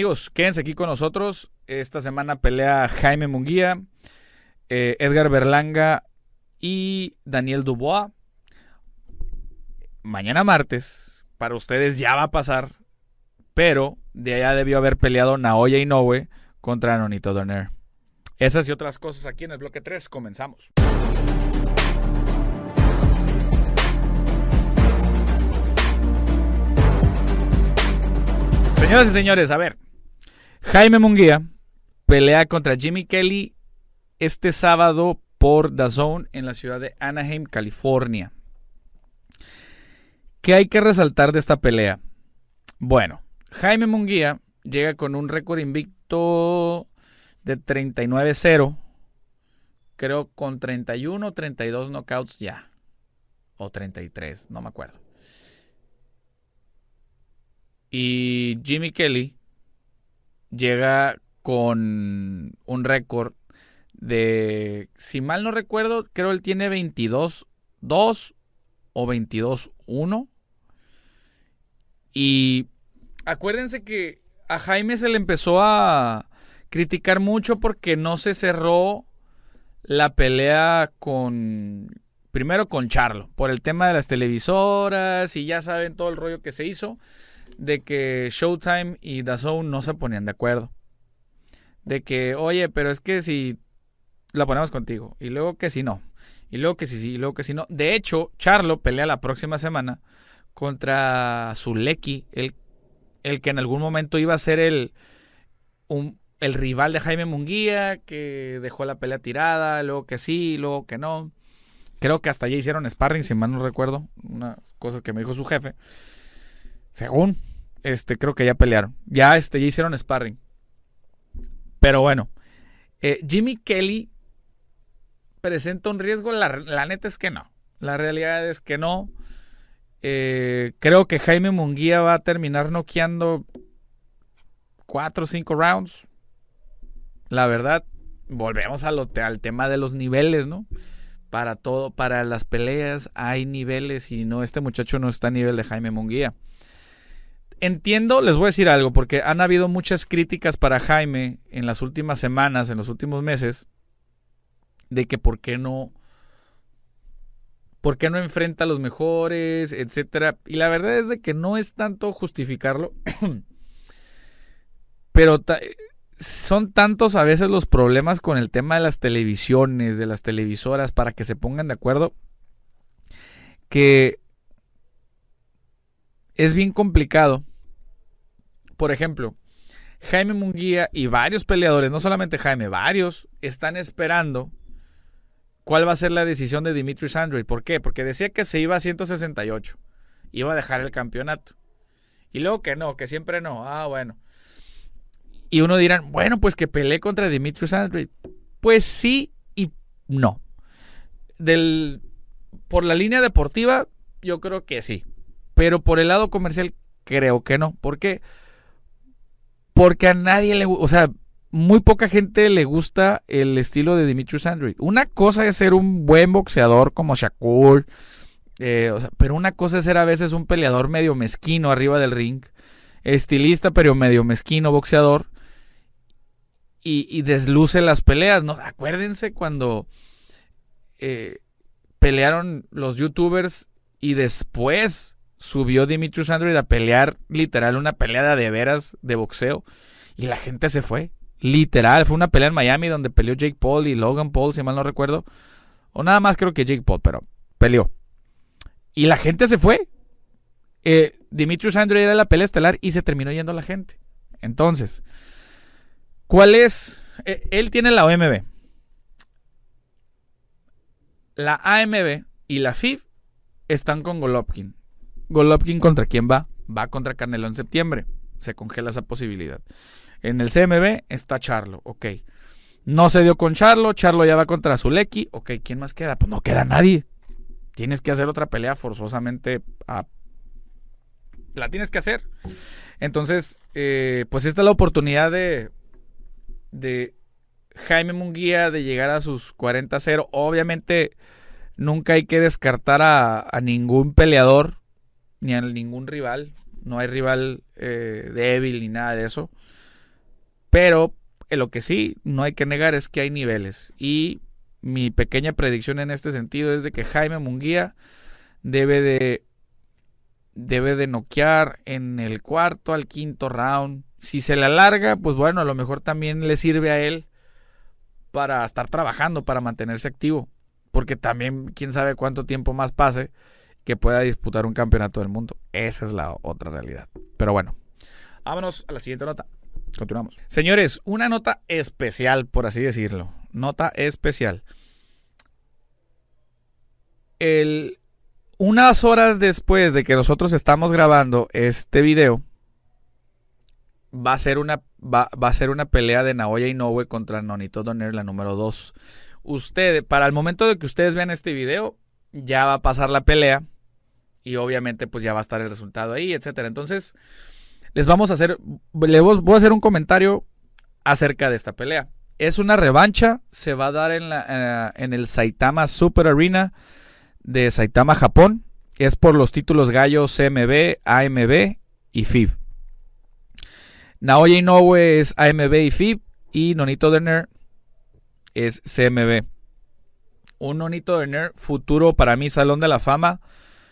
Amigos, quédense aquí con nosotros. Esta semana pelea Jaime Munguía, eh, Edgar Berlanga y Daniel Dubois. Mañana martes, para ustedes ya va a pasar, pero de allá debió haber peleado Naoya Inoue contra Nonito Doner. Esas y otras cosas aquí en el bloque 3. Comenzamos. Señoras y señores, a ver. Jaime Munguía pelea contra Jimmy Kelly este sábado por The Zone en la ciudad de Anaheim, California. ¿Qué hay que resaltar de esta pelea? Bueno, Jaime Munguía llega con un récord invicto de 39-0. Creo con 31 o 32 knockouts ya. O 33, no me acuerdo. Y Jimmy Kelly llega con un récord de, si mal no recuerdo, creo él tiene 22-2 o 22-1. Y acuérdense que a Jaime se le empezó a criticar mucho porque no se cerró la pelea con, primero con Charlo, por el tema de las televisoras y ya saben todo el rollo que se hizo de que Showtime y DAZN no se ponían de acuerdo. De que, oye, pero es que si la ponemos contigo, y luego que si no, y luego que si sí, y luego que si no. De hecho, Charlo pelea la próxima semana contra Zuleki, el, el que en algún momento iba a ser el, el rival de Jaime Munguía, que dejó la pelea tirada, luego que sí, luego que no. Creo que hasta ya hicieron sparring, si mal no recuerdo, unas cosas que me dijo su jefe. Según, este, creo que ya pelearon. Ya, este, ya hicieron sparring. Pero bueno, eh, Jimmy Kelly presenta un riesgo. La, neta es que no. La realidad es que no. Eh, creo que Jaime Munguía va a terminar noqueando 4 o 5 rounds. La verdad, volvemos al tema de los niveles, ¿no? Para todo, para las peleas hay niveles y no, este muchacho no está a nivel de Jaime Munguía entiendo, les voy a decir algo, porque han habido muchas críticas para Jaime en las últimas semanas, en los últimos meses, de que por qué no, por qué no enfrenta a los mejores, etcétera. Y la verdad es de que no es tanto justificarlo, pero son tantos a veces los problemas con el tema de las televisiones, de las televisoras, para que se pongan de acuerdo, que es bien complicado por ejemplo, Jaime Munguía y varios peleadores, no solamente Jaime, varios, están esperando cuál va a ser la decisión de Dimitri Sandroy. ¿Por qué? Porque decía que se iba a 168. Iba a dejar el campeonato. Y luego que no, que siempre no. Ah, bueno. Y uno dirán, bueno, pues que peleé contra Dimitri Sandroy. Pues sí y no. Del, por la línea deportiva, yo creo que sí. Pero por el lado comercial, creo que no. ¿Por qué? Porque a nadie le gusta, o sea, muy poca gente le gusta el estilo de Dimitri Sandri. Una cosa es ser un buen boxeador como Shakur, eh, pero una cosa es ser a veces un peleador medio mezquino arriba del ring, estilista pero medio mezquino boxeador, y, desluce las peleas. ¿no? Acuérdense cuando eh, pelearon los youtubers y después subió Dimitri Sandri a pelear literal una pelea de veras de boxeo y la gente se fue. Literal, fue una pelea en Miami donde peleó Jake Paul y Logan Paul, si mal no recuerdo. O nada más creo que Jake Paul, pero peleó. Y la gente se fue. Eh, Dimitri Sandri era la pelea estelar y se terminó yendo la gente. Entonces, ¿cuál es? Eh, él tiene la OMB. La AMB y la FIF están con Golovkin. Golovkin contra quién va? Va contra Canelo en septiembre. Se congela esa posibilidad. En el CMB está Charlo, ok. No se dio con Charlo, Charlo ya va contra Zuleki, ok, ¿quién más queda? Pues no queda nadie. Tienes que hacer otra pelea forzosamente La tienes que hacer. Entonces, eh, pues esta es la oportunidad de, de Jaime Munguía de llegar a sus 40-0. Obviamente, nunca hay que descartar a, a ningún peleador ni a ningún rival. No hay rival eh, débil ni nada de eso. Pero eh, lo que sí no hay que negar es que hay niveles. Y mi pequeña predicción en este sentido es de que Jaime Munguía debe de debe de noquear en el cuarto al quinto round. Si se le alarga, pues bueno, a lo mejor también le sirve a él para estar trabajando, para mantenerse activo. Porque también, quién sabe cuánto tiempo más pase que pueda disputar un campeonato del mundo. Esa es la otra realidad. Pero bueno, vámonos a la siguiente nota. Continuamos. Señores, una nota especial, por así decirlo. Nota especial. El, unas horas después de que nosotros estamos grabando este video, va a ser una, va, a ser una pelea de Naoya Inoue contra Nonito Doner, la número 2. Usted, para el momento de que ustedes vean este video, ya va a pasar la pelea y obviamente pues ya va a estar el resultado ahí, etcétera. Entonces, les vamos a hacer, les voy a hacer un comentario acerca de esta pelea. Es una revancha, se va a dar en, la, eh, en el Saitama Super Arena de Saitama, Japón. Es por los títulos gallo CMB, AMB y FIB. Naoya Inoue es AMB y FIB y Nonito Denner es CMB. Un Nonito Denner futuro para mí Salón de la Fama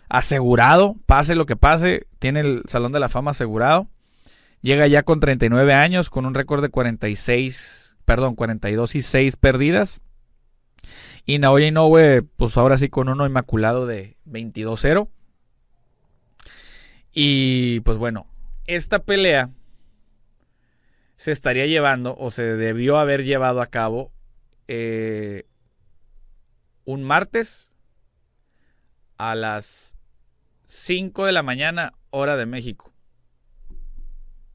asegurado, pase lo que pase, tiene el Salón de la Fama asegurado. Llega ya con 39 años, con un récord de 46, perdón, 42 y 6 perdidas. Y Naoya Inoue, pues ahora sí con uno inmaculado de 22-0. Y pues bueno, esta pelea se estaría llevando o se debió haber llevado a cabo eh, un martes a las 5 de la mañana, hora de México.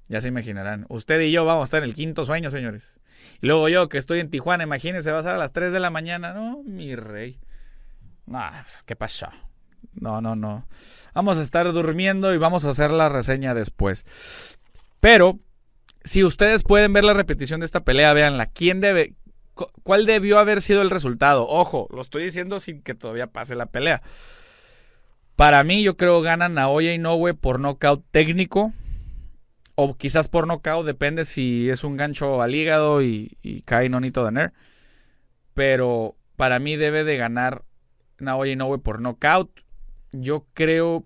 Ya se imaginarán. Usted y yo vamos a estar en el quinto sueño, señores. Luego yo, que estoy en Tijuana, imagínense, va a ser a las 3 de la mañana. No, mi rey. No, ¿qué pasó? No, no, no. Vamos a estar durmiendo y vamos a hacer la reseña después. Pero, si ustedes pueden ver la repetición de esta pelea, véanla. ¿Quién debe, ¿Cuál debió haber sido el resultado? Ojo, lo estoy diciendo sin que todavía pase la pelea. Para mí, yo creo gana Naoya Inoue por nocaut técnico. O quizás por nocaut, depende si es un gancho al hígado y, cae Nonito Daner. Pero para mí debe de ganar Naoya Inoue por nocaut. Yo creo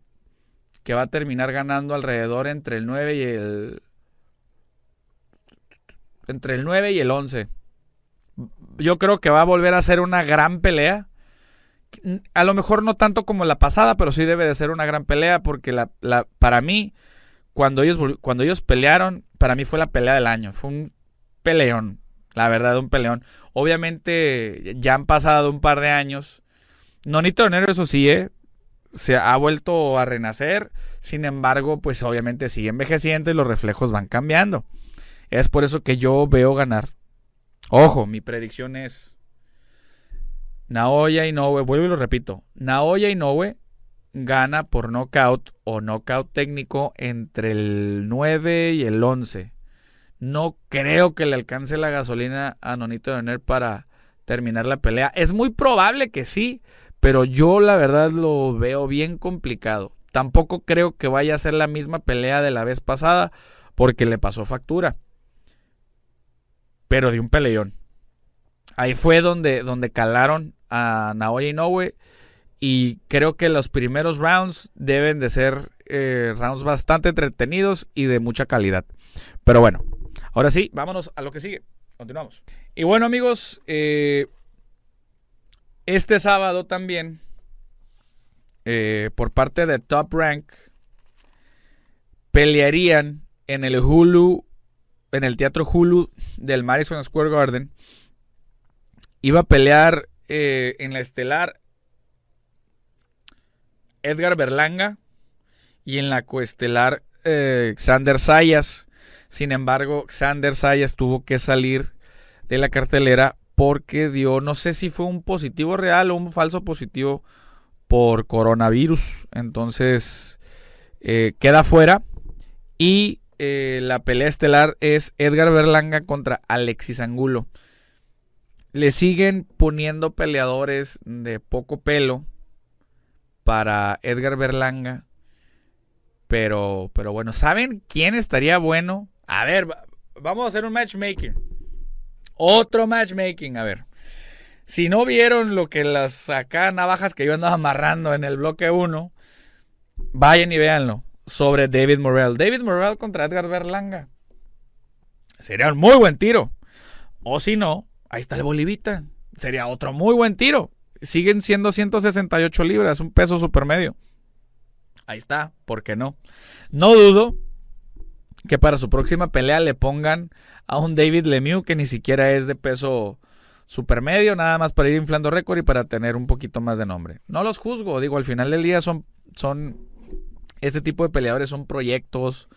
que va a terminar ganando alrededor entre el 9 y el. Entre el 9 y el 11. Yo creo que va a volver a ser una gran pelea a lo mejor no tanto como la pasada, pero sí debe de ser una gran pelea porque la, para mí, cuando ellos, cuando ellos pelearon, para mí fue la pelea del año. Fue un peleón, la verdad, un peleón. Obviamente ya han pasado un par de años. Nonito Donero, eso sí, ¿eh? se ha vuelto a renacer. Sin embargo, pues obviamente sigue envejeciendo y los reflejos van cambiando. Es por eso que yo veo ganar. Ojo, mi predicción es Naoya Inoue, vuelvo y lo repito, Naoya Inoue gana por knockout o knockout técnico entre el 9 y el 11. No creo que le alcance la gasolina a Nonito Doner para terminar la pelea. Es muy probable que sí, pero yo la verdad lo veo bien complicado. Tampoco creo que vaya a ser la misma pelea de la vez pasada porque le pasó factura. Pero de un peleón. Ahí fue donde, donde calaron a Naoya Inoue. Y creo que los primeros rounds deben de ser eh, rounds bastante entretenidos y de mucha calidad. Pero bueno, ahora sí, vámonos a lo que sigue. Continuamos. Y bueno amigos, eh, este sábado también, eh, por parte de Top Rank, pelearían en el Hulu, en el Teatro Hulu del Madison Square Garden. Iba a pelear eh, en la estelar Edgar Berlanga y en la coestelar eh, Xander Sayas. Sin embargo, Xander Sayas tuvo que salir de la cartelera porque dio, no sé si fue un positivo real o un falso positivo por coronavirus. Entonces, eh, queda fuera. Y la pelea estelar es Edgar Berlanga contra Alexis Angulo. Le siguen poniendo peleadores de poco pelo para Edgar Berlanga. Pero, pero bueno, ¿saben quién estaría bueno? A ver, vamos a hacer un matchmaking. Otro matchmaking, a ver. Si no vieron lo que las acá navajas que yo andaba amarrando en el bloque 1, vayan y véanlo. Sobre David Morrell. David Morrell contra Edgar Berlanga. Sería un muy buen tiro. O si no, ahí está el Bolivita. Sería otro muy buen tiro. Siguen siendo 168 libras, un peso supermedio. Ahí está, ¿por qué no? No dudo que para su próxima pelea le pongan a un David Lemieux que ni siquiera es de peso supermedio, nada más para ir inflando récord y para tener un poquito más de nombre. No los juzgo, digo, al final del día son, son, este tipo de peleadores son proyectos,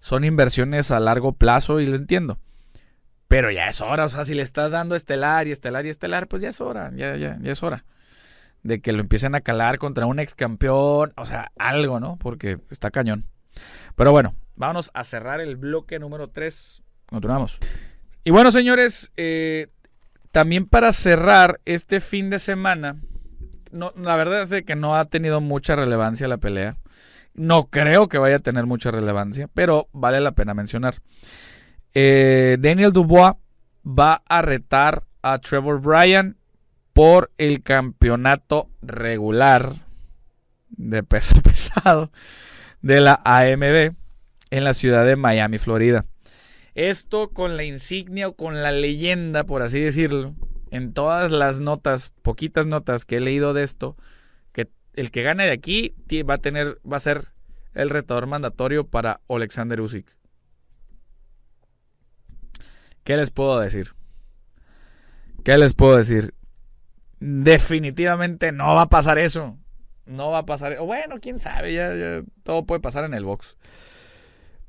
son inversiones a largo plazo y lo entiendo. Pero ya es hora, o sea, si le estás dando estelar y estelar y estelar, pues ya es hora, ya, ya, ya es hora. De que lo empiecen a calar contra un ex campeón, o sea, algo, ¿no? Porque está cañón. Pero bueno, vámonos a cerrar el bloque número 3. Continuamos. Y bueno, señores, eh, también para cerrar este fin de semana, la verdad es que no ha tenido mucha relevancia la pelea. No creo que vaya a tener mucha relevancia, pero vale la pena mencionar. Eh, Daniel Dubois va a retar a Trevor Bryan por el campeonato regular de peso pesado de la AMB en la ciudad de Miami, Florida. Esto con la insignia o con la leyenda, por así decirlo, en todas las notas, poquitas notas que he leído de esto, el que gane de aquí va a tener, va a ser el retador mandatorio para Alexander Usyk. ¿Qué les puedo decir? ¿Qué les puedo decir? Definitivamente no va a pasar eso. No va a pasar. Bueno, quién sabe, ya, todo puede pasar en el box.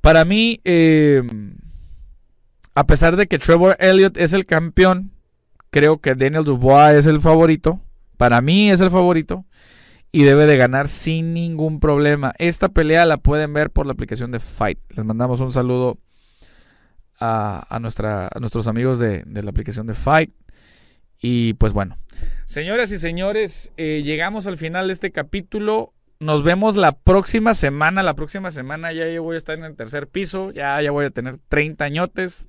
Para mí, eh, a pesar de que Trevor Elliott es el campeón, creo que Daniel Dubois es el favorito. Para mí es el favorito. Y debe de ganar sin ningún problema. Esta pelea la pueden ver por la aplicación de Fight. Les mandamos un saludo a, nuestra, nuestros amigos de, la aplicación de Fight. Y pues bueno. Señoras y señores, eh, llegamos al final de este capítulo. Nos vemos la próxima semana. La próxima semana ya yo voy a estar en el tercer piso. Ya, ya voy a tener 30 añotes.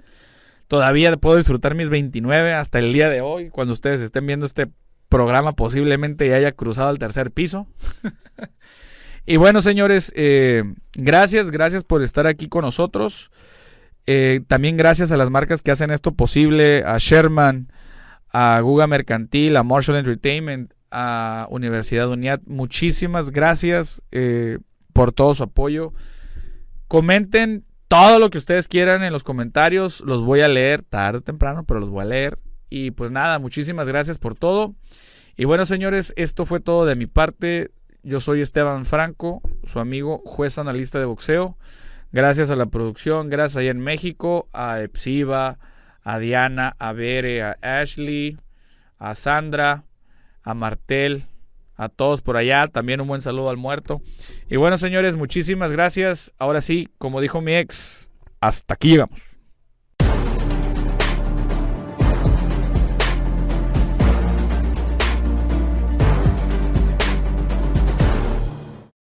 Todavía puedo disfrutar mis 29 hasta el día de hoy. Cuando ustedes estén viendo este programa, posiblemente ya haya cruzado el tercer piso. y bueno, señores, eh, gracias, gracias por estar aquí con nosotros. Eh, también gracias a las marcas que hacen esto posible, a Sherman, a Guga Mercantil, a Marshall Entertainment, a Universidad UNIAT. Muchísimas gracias eh, por todo su apoyo. Comenten todo lo que ustedes quieran en los comentarios. Los voy a leer tarde o temprano, pero los voy a leer. Y pues nada, muchísimas gracias por todo. Y bueno, señores, esto fue todo de mi parte. Yo soy Esteban Franco, su amigo, juez analista de boxeo. Gracias a la producción, gracias ahí en México, a Epsiva, a Diana, a Bere, a Ashley, a Sandra, a Martel, a todos por allá. También un buen saludo al muerto. Y bueno, señores, muchísimas gracias. Ahora sí, como dijo mi ex, hasta aquí llegamos.